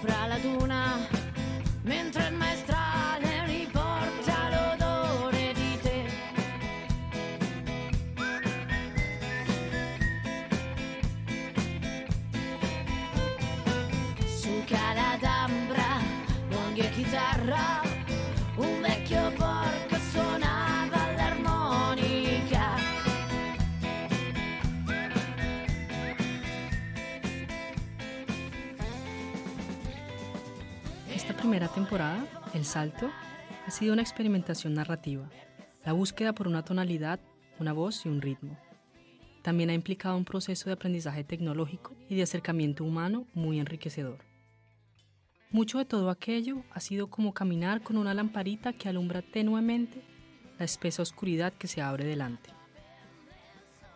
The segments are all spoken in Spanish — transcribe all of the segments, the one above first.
sopra la duna, mentre il maestrale riporta l'odore di te. Su Caladambra, lunghi e chitarra, Esta primera temporada, El Salto, ha sido una experimentación narrativa, la búsqueda por una tonalidad, una voz y un ritmo. También ha implicado un proceso de aprendizaje tecnológico y de acercamiento humano muy enriquecedor. Mucho de todo aquello ha sido como caminar con una lamparita que alumbra tenuemente la espesa oscuridad que se abre delante.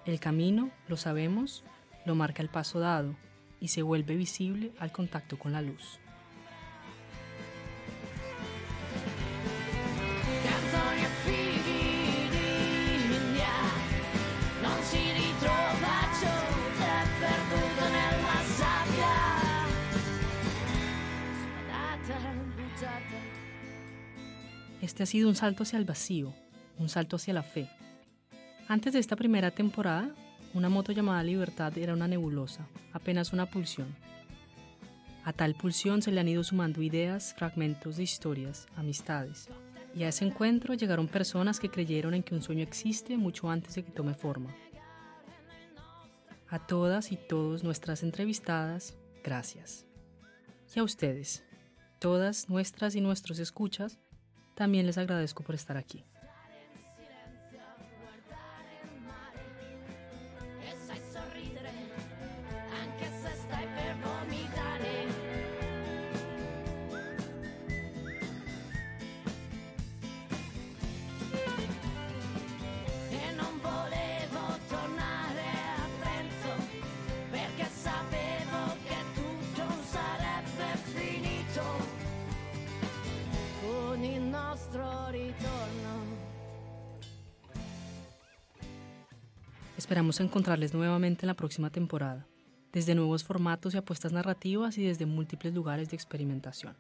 El camino, lo sabemos, lo marca el paso dado y se vuelve visible al contacto con la luz. Este ha sido un salto hacia el vacío, un salto hacia la fe. Antes de esta primera temporada, una moto llamada Libertad era una nebulosa, apenas una pulsión. A tal pulsión se le han ido sumando ideas, fragmentos de historias, amistades. Y a ese encuentro llegaron personas que creyeron en que un sueño existe mucho antes de que tome forma. A todas y todos nuestras entrevistadas, gracias. Y a ustedes, todas nuestras y nuestros escuchas, también les agradezco por estar aquí. Esperamos encontrarles nuevamente en la próxima temporada, desde nuevos formatos y apuestas narrativas y desde múltiples lugares de experimentación.